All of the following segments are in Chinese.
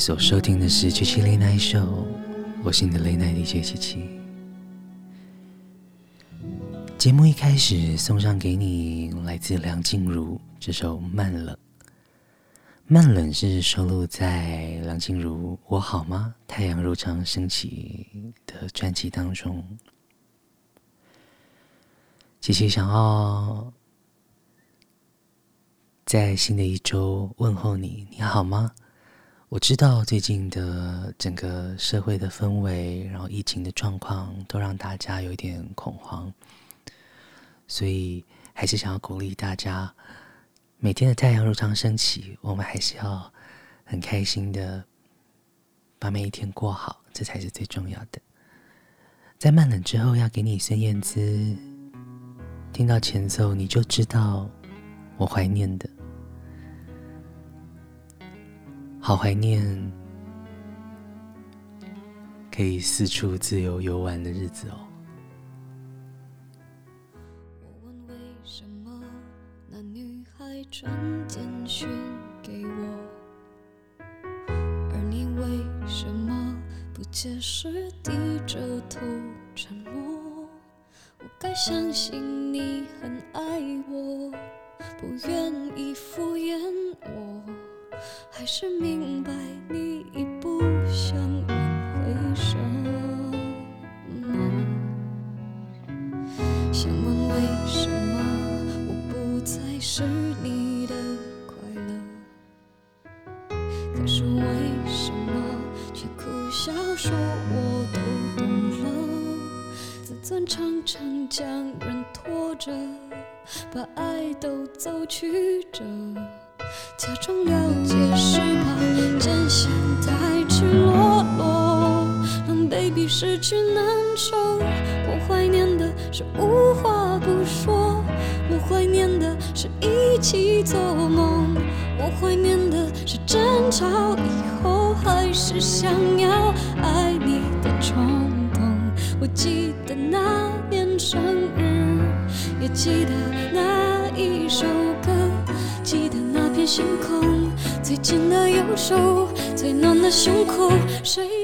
所收听的是七七 Late Night Show，我是你的 Late Night DJ 七七。节目一开始送上给你来自梁静茹这首《慢冷》，慢冷是收录在梁静茹《我好吗？太阳如常升起》的专辑当中。七七想要在新的一周问候你，你好吗？我知道最近的整个社会的氛围然后疫情的状况都让大家有一点恐慌。所以还是想要鼓励大家每天的太阳如常升起我们还是要很开心的把每一天过好这才是最重要的。在慢冷之后要给你孙燕姿听到前奏你就知道我怀念的。好怀念可以四处自由游玩的日子哦。我问为什么那女孩传简讯给我而你为什么不解释低着头沉默我该相信你很爱我不愿意敷衍我。还是明白你已不想挽回什么想问为什么我不再是你的快乐？可是为什么却苦笑说我都懂了？自尊常常将人拖着把爱都走曲折假装了解是吧？真相太赤裸裸，狼狈比失去难受。我怀念的是无话不说，我怀念的是一起做梦，我怀念的是争吵以后还是想要爱你的冲动。我记得那年生日，也记得那一首歌。星空最紧的右手最暖的胸口谁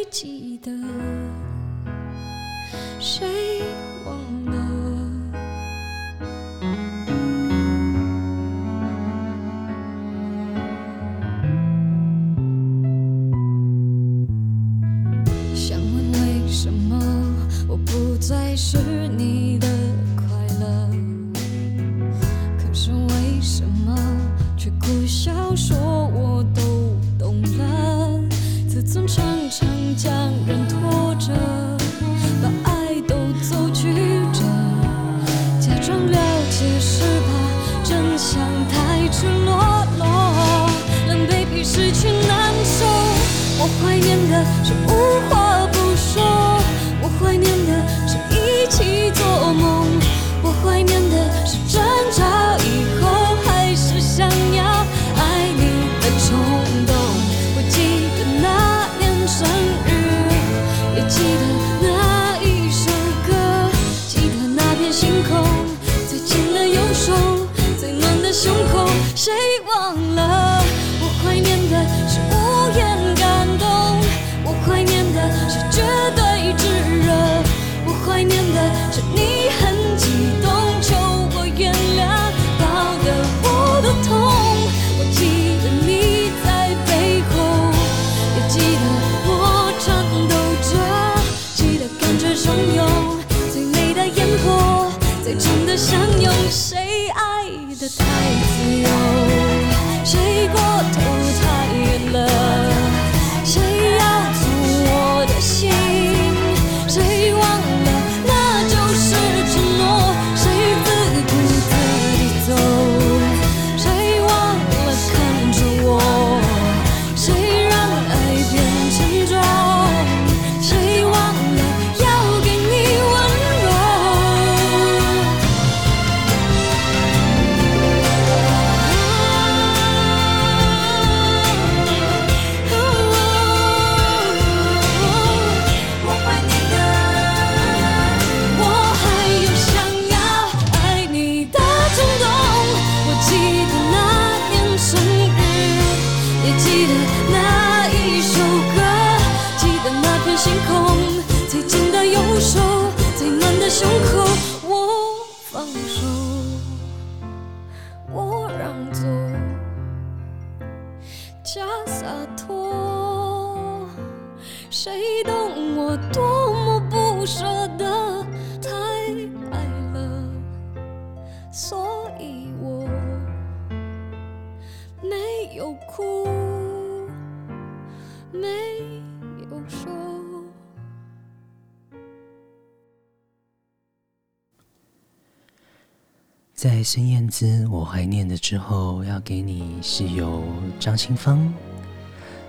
在孙燕姿我怀念的之后要给你是由张清芳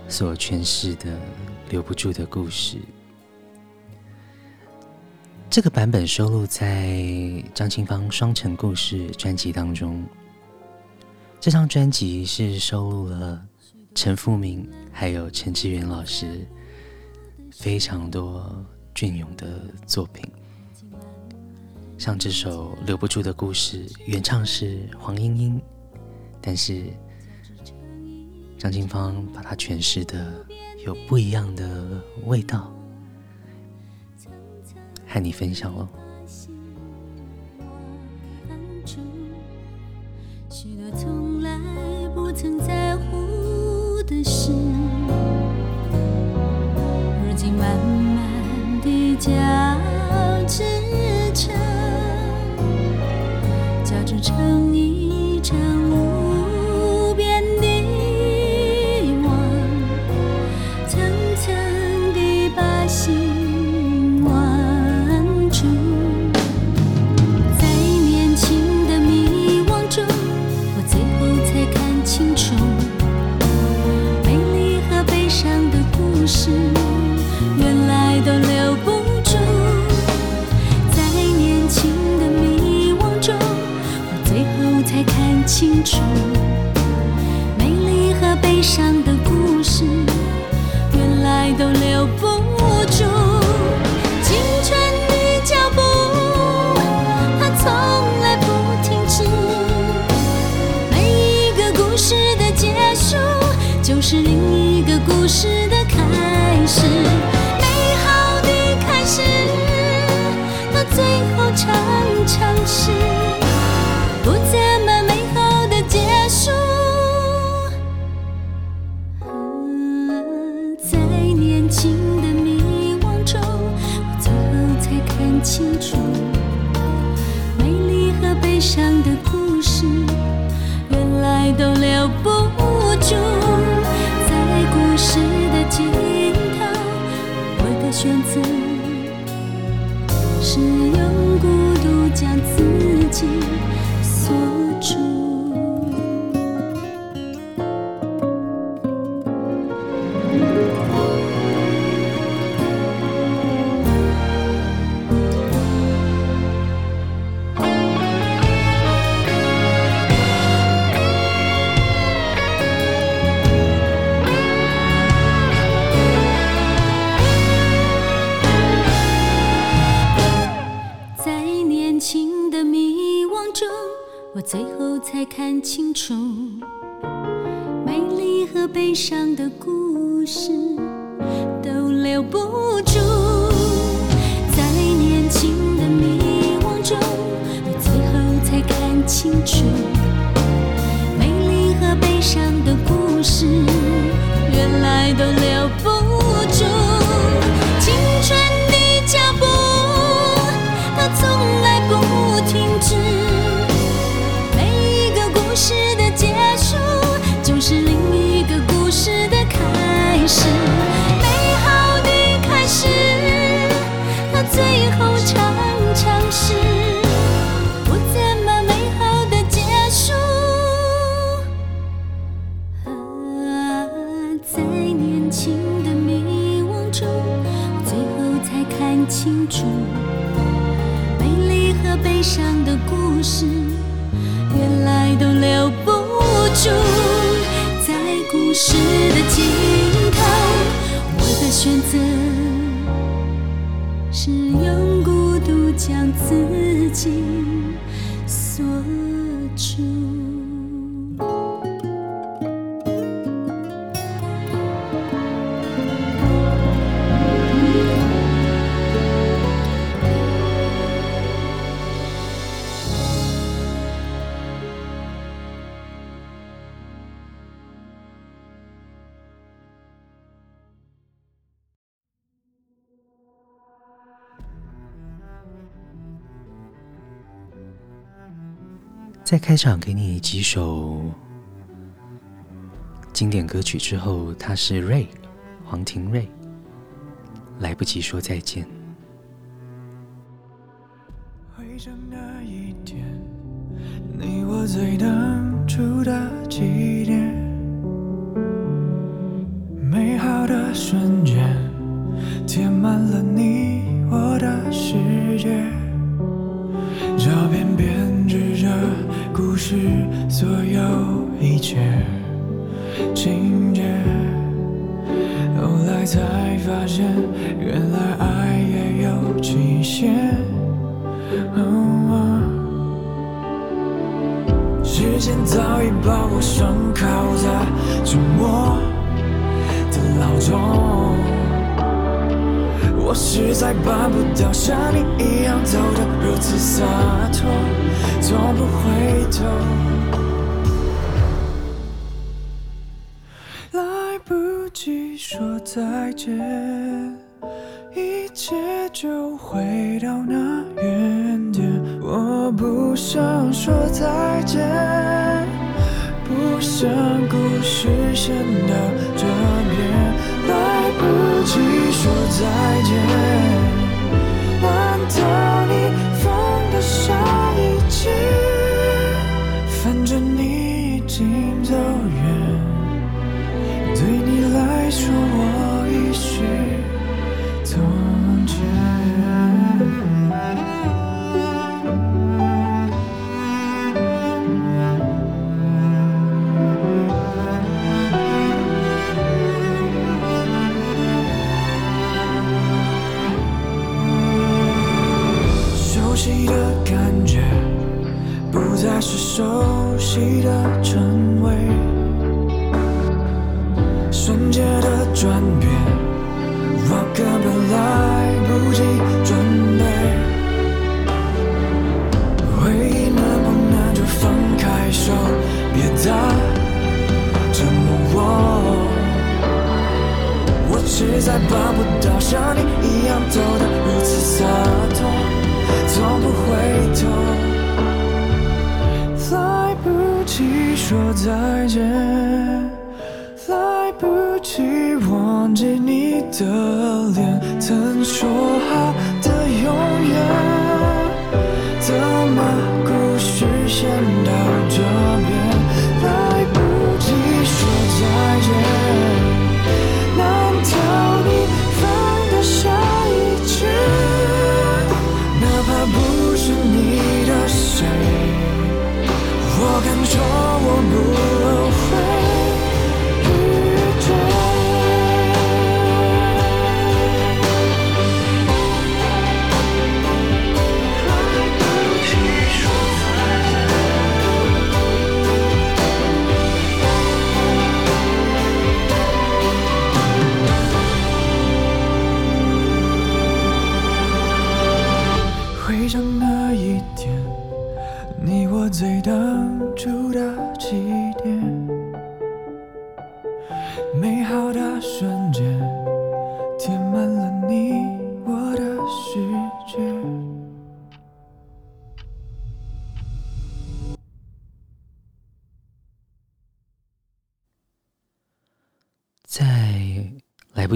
所诠释的留不住的故事这个版本收录在张清芳双城故事专辑当中。这张专辑是收录了陈富明还有陈志远老师非常多隽永的作品。像这首《留不住的故事》，原唱是黄莺莺，但是张清芳把它诠释的有不一样的味道。和你分享了。许多从来不曾在乎的事，如今慢慢地交织成，成一美丽和悲伤清楚美丽和悲伤的故事原来都留不住在故事的尽头我的选择是用孤独将自己锁。世的尽头我的选择是用孤独将自己锁住。在开场给你几首经典歌曲之后，他是瑞黄庭瑞，来不及说再见。回想那一天，你我最当初的起点。填满了你我的世界，照片编织着故事，所有一切情节。后来才发现，原来爱也有期限。哦，时间早已把我拴靠在沉默的牢中。我实在办不到像你一样走得如此洒脱，从不回头。来不及说再见，一切就回到那原点。我不想说再见，不想故事先到这边。来不及说再见，熟悉的称谓，瞬间的转变，我根本来不及准备。回忆能不能就放开手，别再折磨我？我实在办不到像你一样走得如此洒脱，从不回头。说再见，来不及忘记你的脸，曾说好的永远，怎么故事先到这？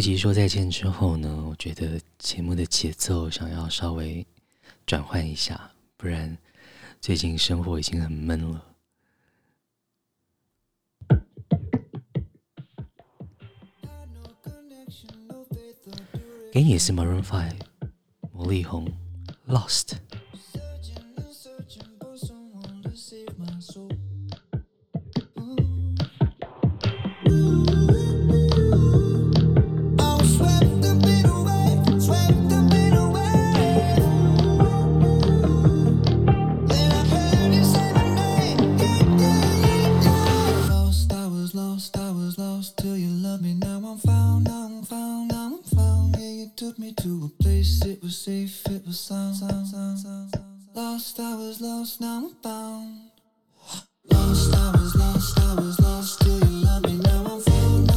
及说再见之后呢，我觉得节目的节奏想要稍微转换一下，不然最近生活已经很闷了。给你也是 Maroon Five，魔力红，Lost。took me to a place, it was safe, it was sound. sound, sound, sound, sound. Lost, I was lost, now I'm found. Lost, I was lost, I was lost till you love me, now I'm found.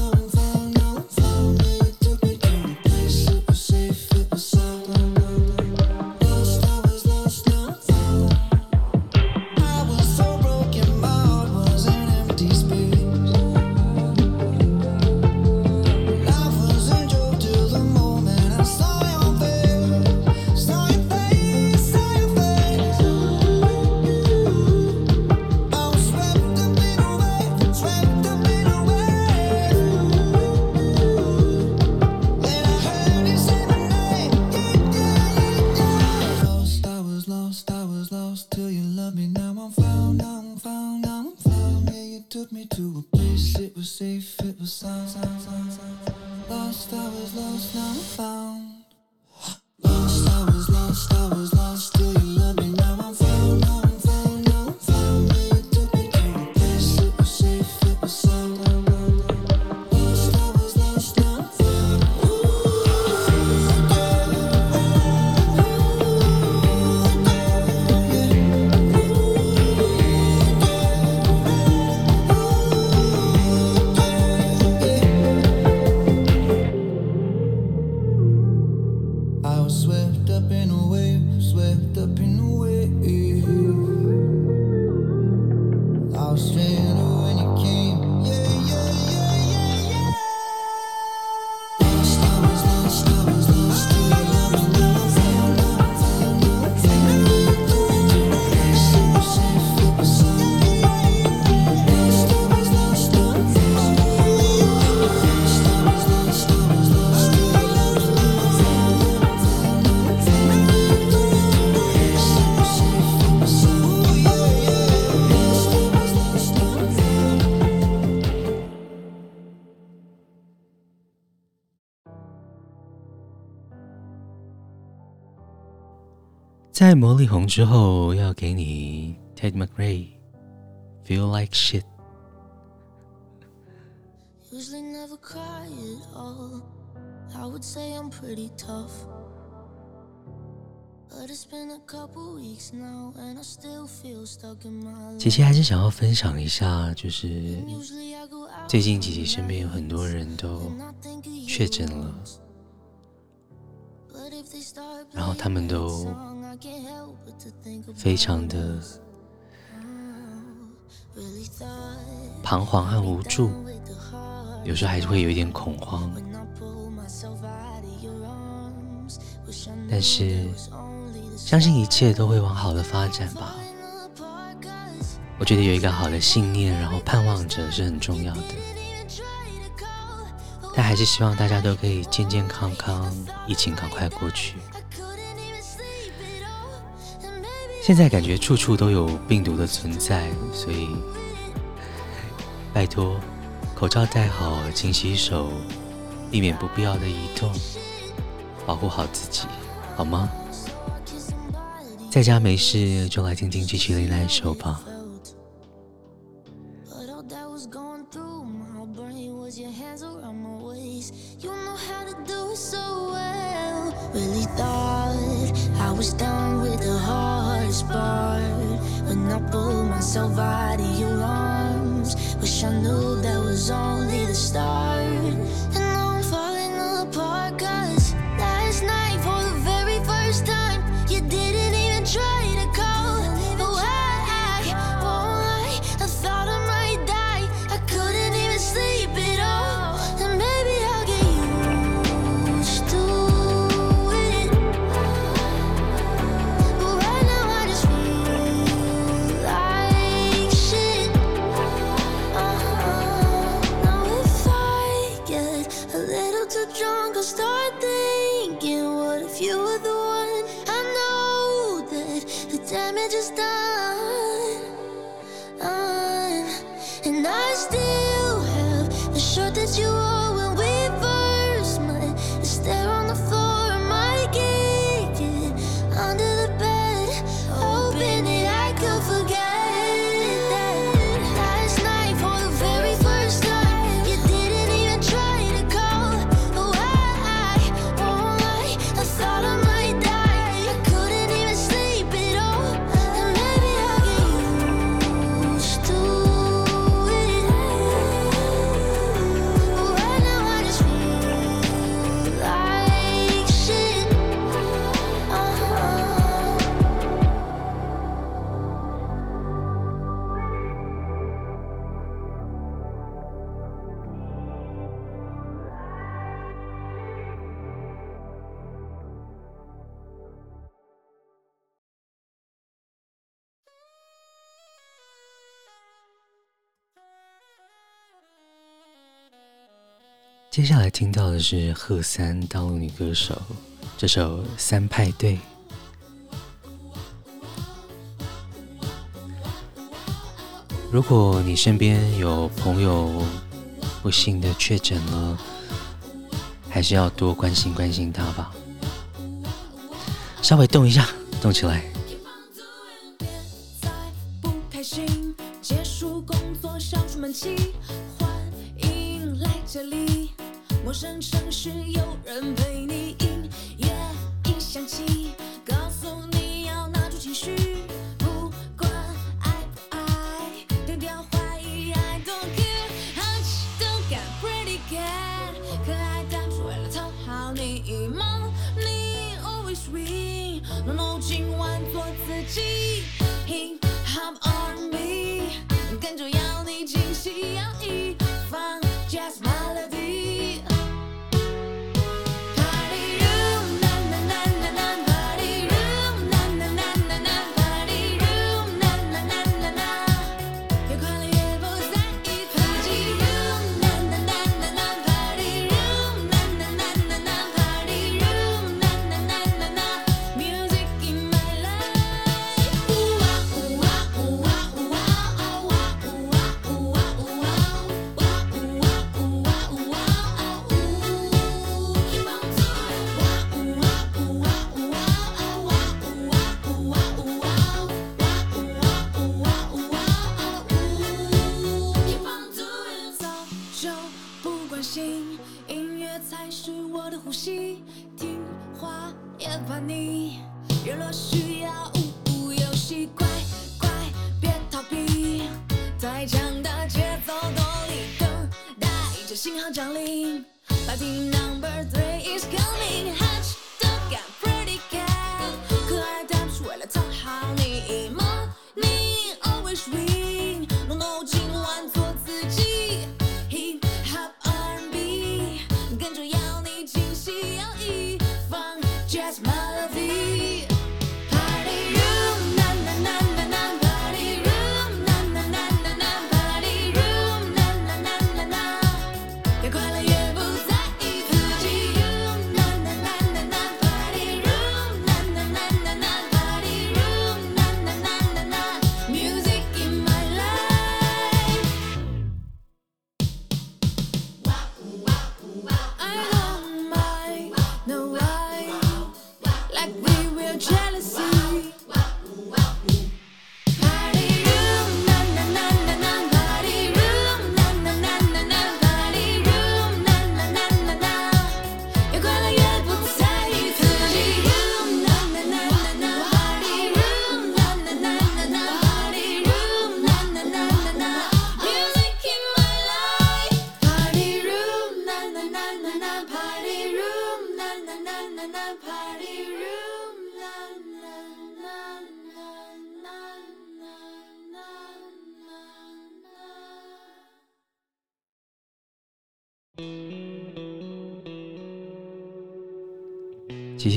在魔力红之后，要给你 Ted McRae Feel Like Shit。姐姐还是想要分享一下，就是最近姐姐身边有很多人都确诊了，然后他们都。非常的彷徨和无助，有时候还是会有一点恐慌，但是相信一切都会往好的发展吧。我觉得有一个好的信念，然后盼望着是很重要的。但还是希望大家都可以健健康康，疫情赶快过去。现在感觉处处都有病毒的存在，所以拜托，口罩戴好，勤洗手，避免不必要的移动，保护好自己，好吗？在家没事就来听听机器人那一首吧。when I pulled myself out of your arms. Wish I knew that was only the start. 听到的是贺三大陆女歌手这首《三派对》。如果你身边有朋友不幸的确诊了，还是要多关心关心他吧。稍微动一下，动起来。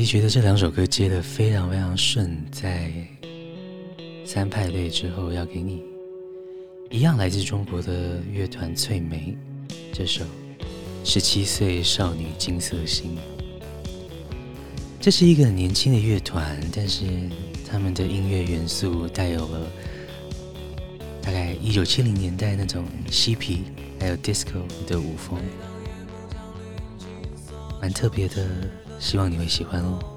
觉得这两首歌接的非常非常顺，在三派对之后要给你一样来自中国的乐团翠梅这首《十七岁少女金色心》。这是一个很年轻的乐团，但是他们的音乐元素带有了大概一九七零年代那种嬉皮还有 disco 的舞风，蛮特别的。希望你会喜欢哦。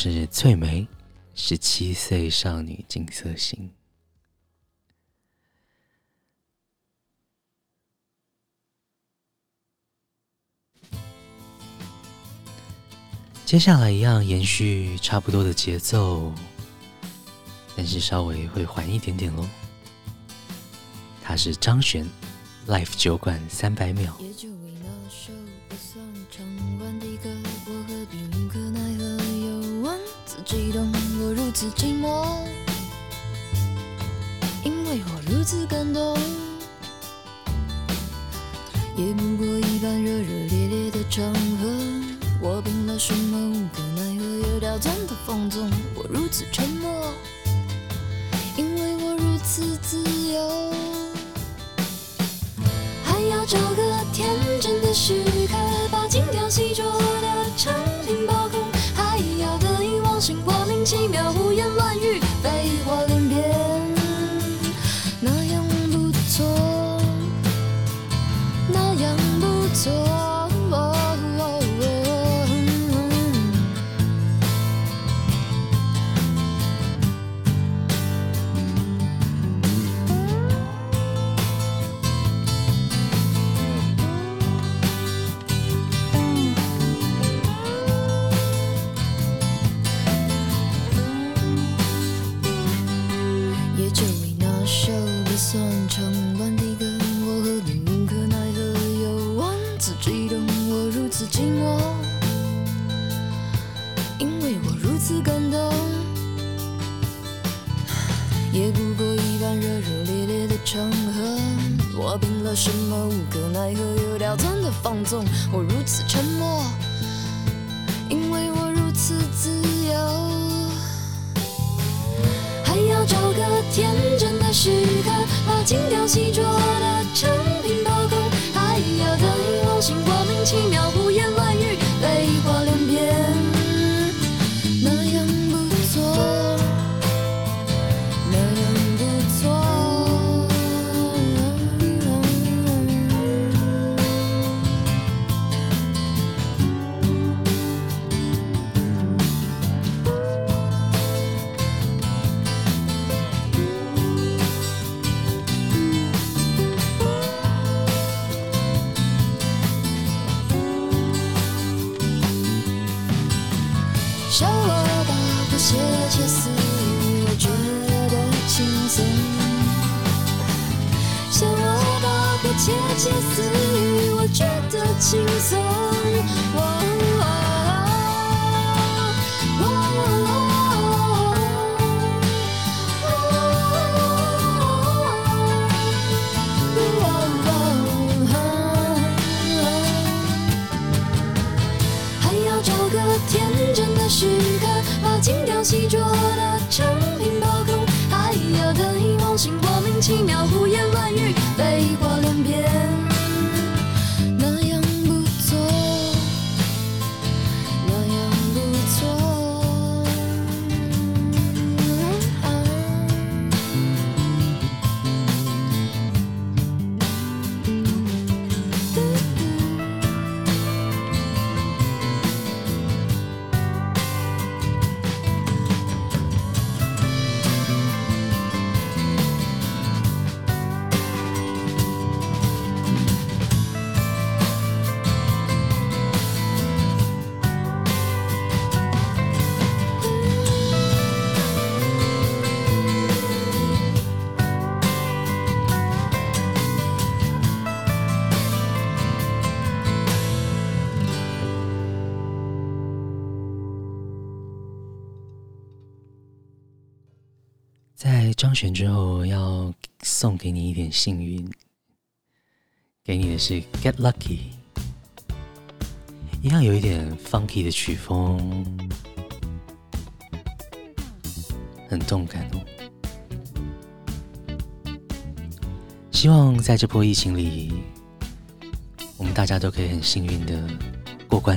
是翠梅，十七岁少女金色心。接下来一样延续差不多的节奏，但是稍微会缓一点点喽。它是张悬，Life 酒馆三百秒。激动，我如此寂寞，因为我如此感动，也不过一般热热烈烈的场合，我凭了什么无可奈何又刁钻的放纵，我如此沉默，因为我如此自由，还要找个天真的时刻，把精雕细琢的成。莫我窃窃私语，我觉得轻松，还要找个天真的时刻，把精雕细琢的成品包空，还要得意忘形，莫名其妙。悬之后要送给你一点幸运，给你的是《Get Lucky》，一样有一点 funky 的曲风，很动感哦。希望在这波疫情里，我们大家都可以很幸运的过关。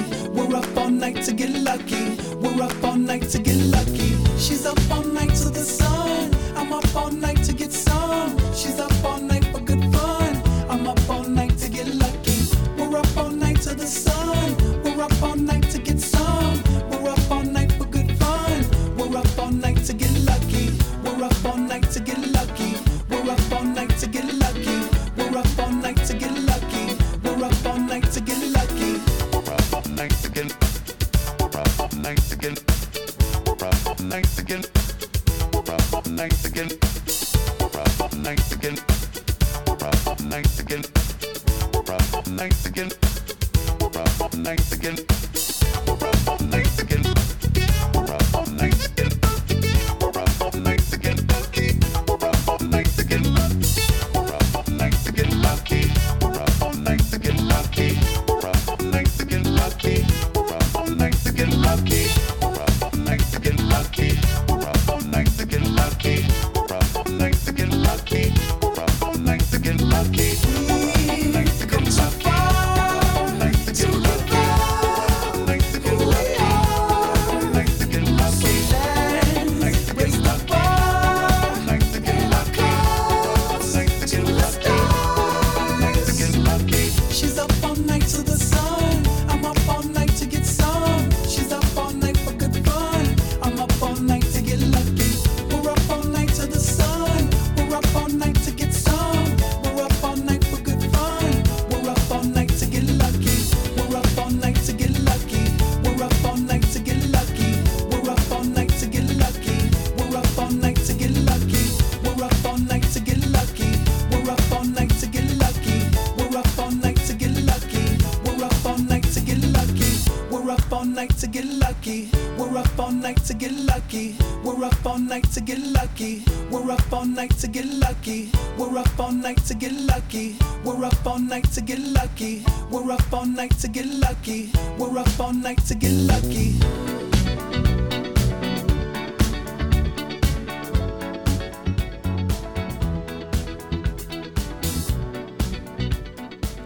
to get lucky. We're up all night to get lucky. We're up all night to get lucky. We're up all night to get lucky.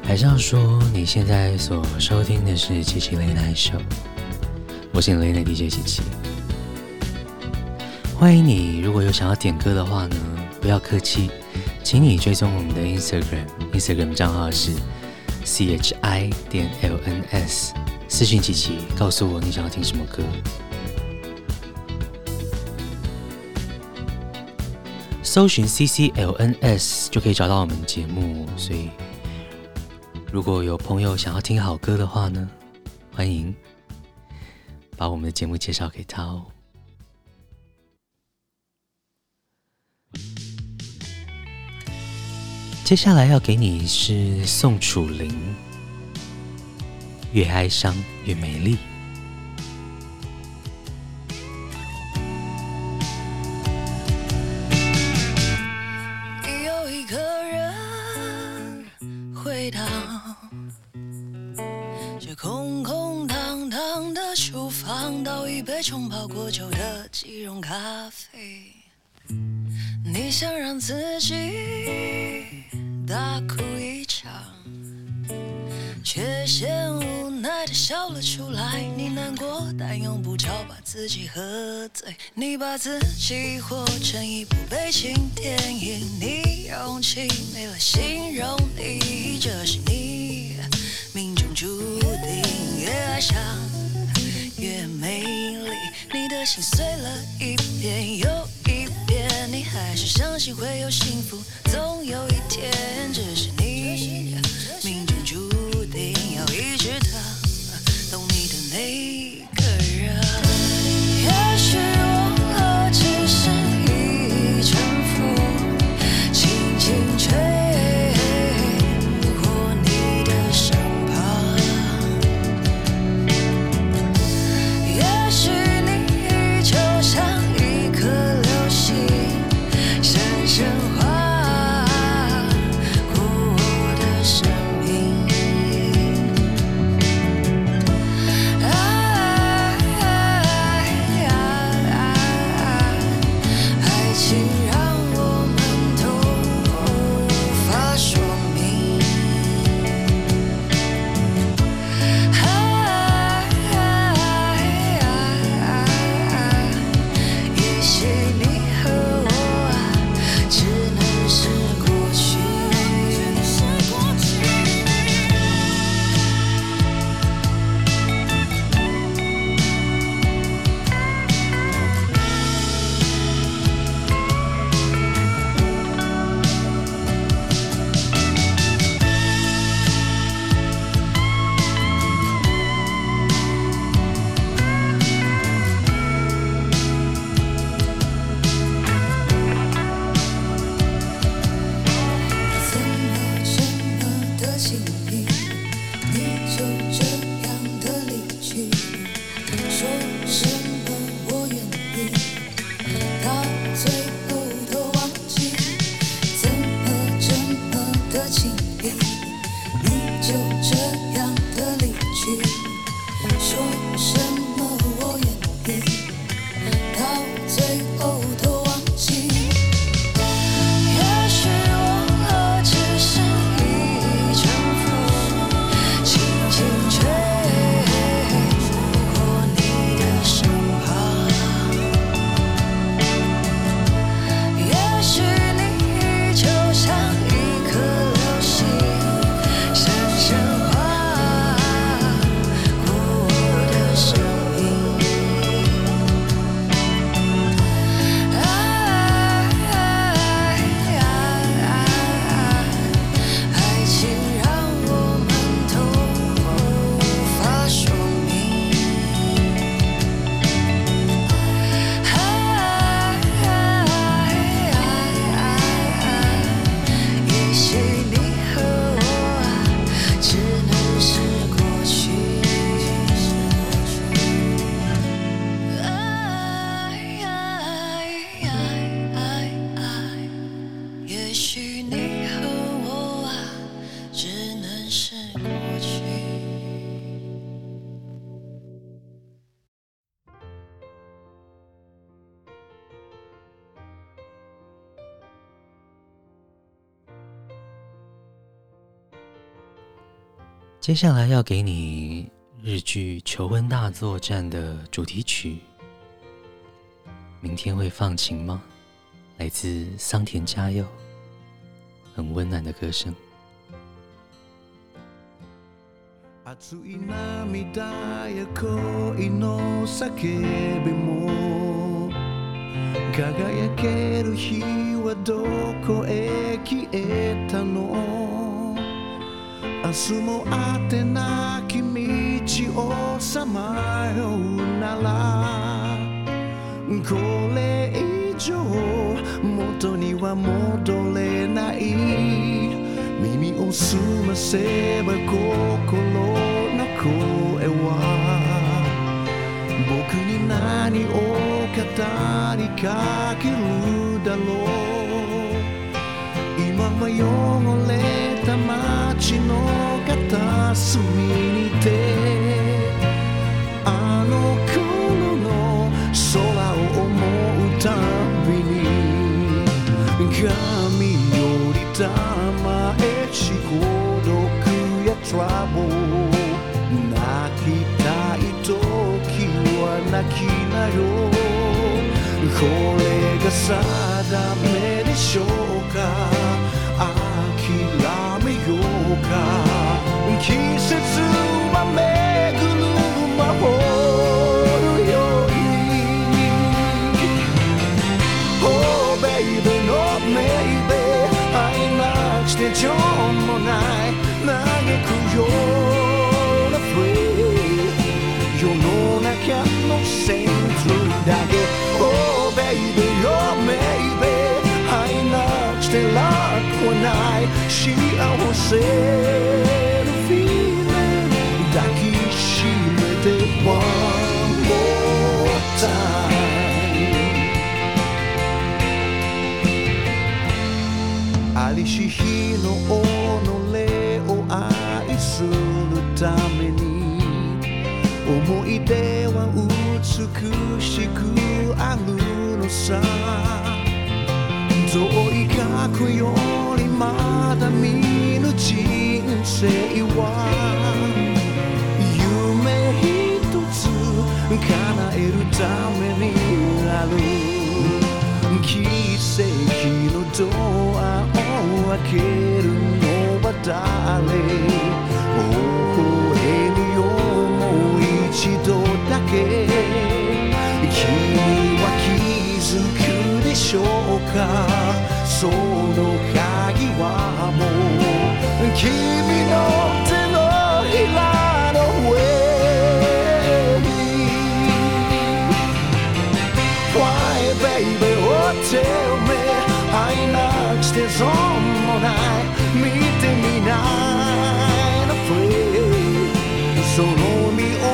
《海上说》，你现在所收听的是《奇奇雷一秀》，我是雷的 DJ 奇奇。欢迎你，如果有想要点歌的话呢，不要客气，请你追踪我们的 Instagram，Instagram 账号是 chi 点 lns。私讯琪琪，告诉我你想要听什么歌。搜寻 cclns 就可以找到我们的节目。所以，如果有朋友想要听好歌的话呢，欢迎把我们的节目介绍给他哦。接下来要给你是宋楚灵，越哀伤越美丽。把自己活成一部悲情电影。接下来要给你日剧《求婚大作战》的主题曲，《明天会放晴吗》？来自桑田佳佑，很温暖的歌声。明日も果てなき道をさまようなら。これ以上元には戻れない。耳を澄ませば心の声は。仆に何を语りかけるだろう。今は汚れたま街の片隅にてあの顷の空を思うたびに髪よりたまえし孤独やトラブル泣きたい时は泣きなよ。これが定めでしょうか？か。季节はない幸せの feeling 抱きしめて One more time ありし日の己を爱するために思い出は美しくあるのさ远い。过去よりまだ见ぬ人生は梦一つ叶えるためにある奇迹のドアを开けるのは谁微笑むよもう一度だけ君は気づくでしょうかその键はもう君の手のひらの上に Why baby oh tell me 爱なくして损もない见てみないの free その身を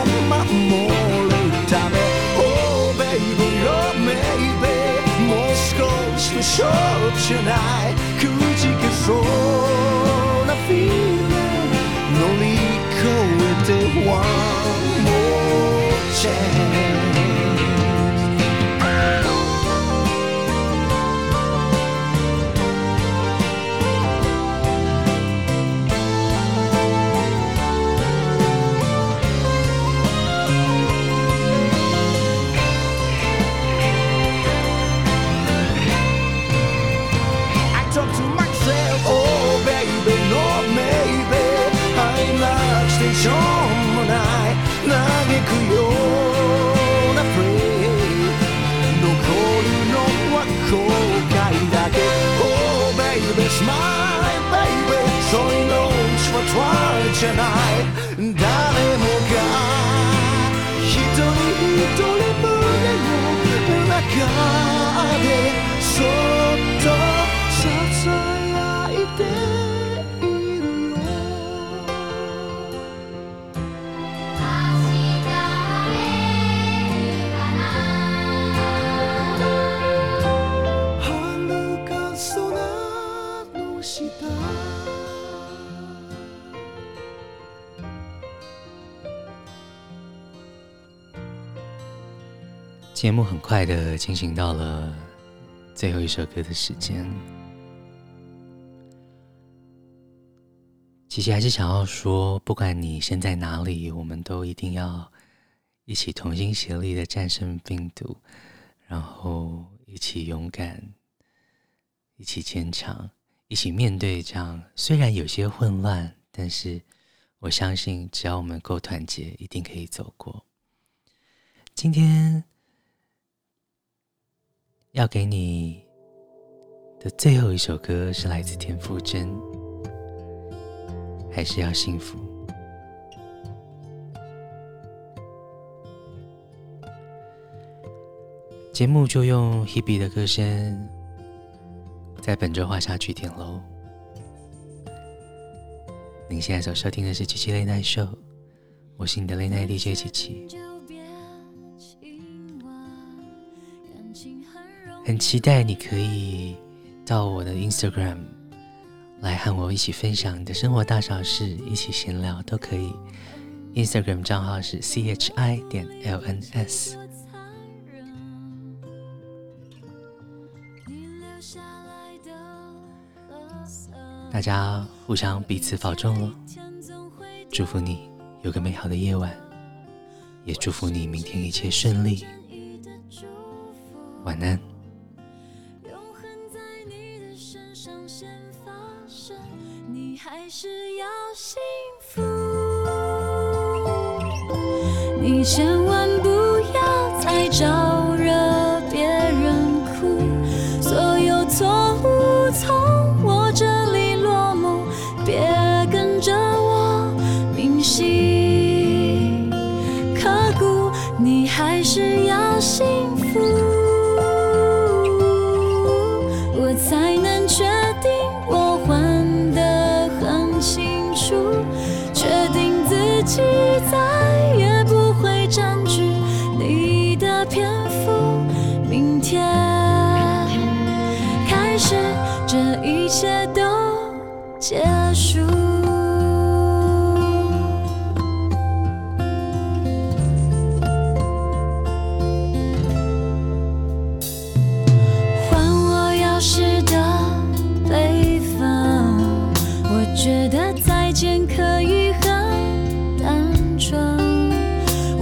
the short and I could get so na one more chance. は try じゃない誰もが一人一人胸の中でそう节目很快的进行到了最后一首歌的时间。其实还是想要说，不管你身在哪里，我们都一定要一起同心协力的战胜病毒，然后一起勇敢，一起坚强，一起面对这样虽然有些混乱，但是我相信只要我们够团结，一定可以走过。今天要给你的最后一首歌是来自田馥甄，还是要幸福。节目就用 Hebe 的歌声，在本周画下句点喽。您现在所收听的是《七七 Late Night Show》，我是你的 Late Night DJ 七七。很期待你可以到我的 Instagram 来和我一起分享你的生活大小事，一起闲聊都可以。Instagram 账号是 chi 点 lns。大家互相彼此保重哦，祝福你有个美好的夜晚，也祝福你明天一切顺利。晚安。是要幸福，你千万不要再找记载。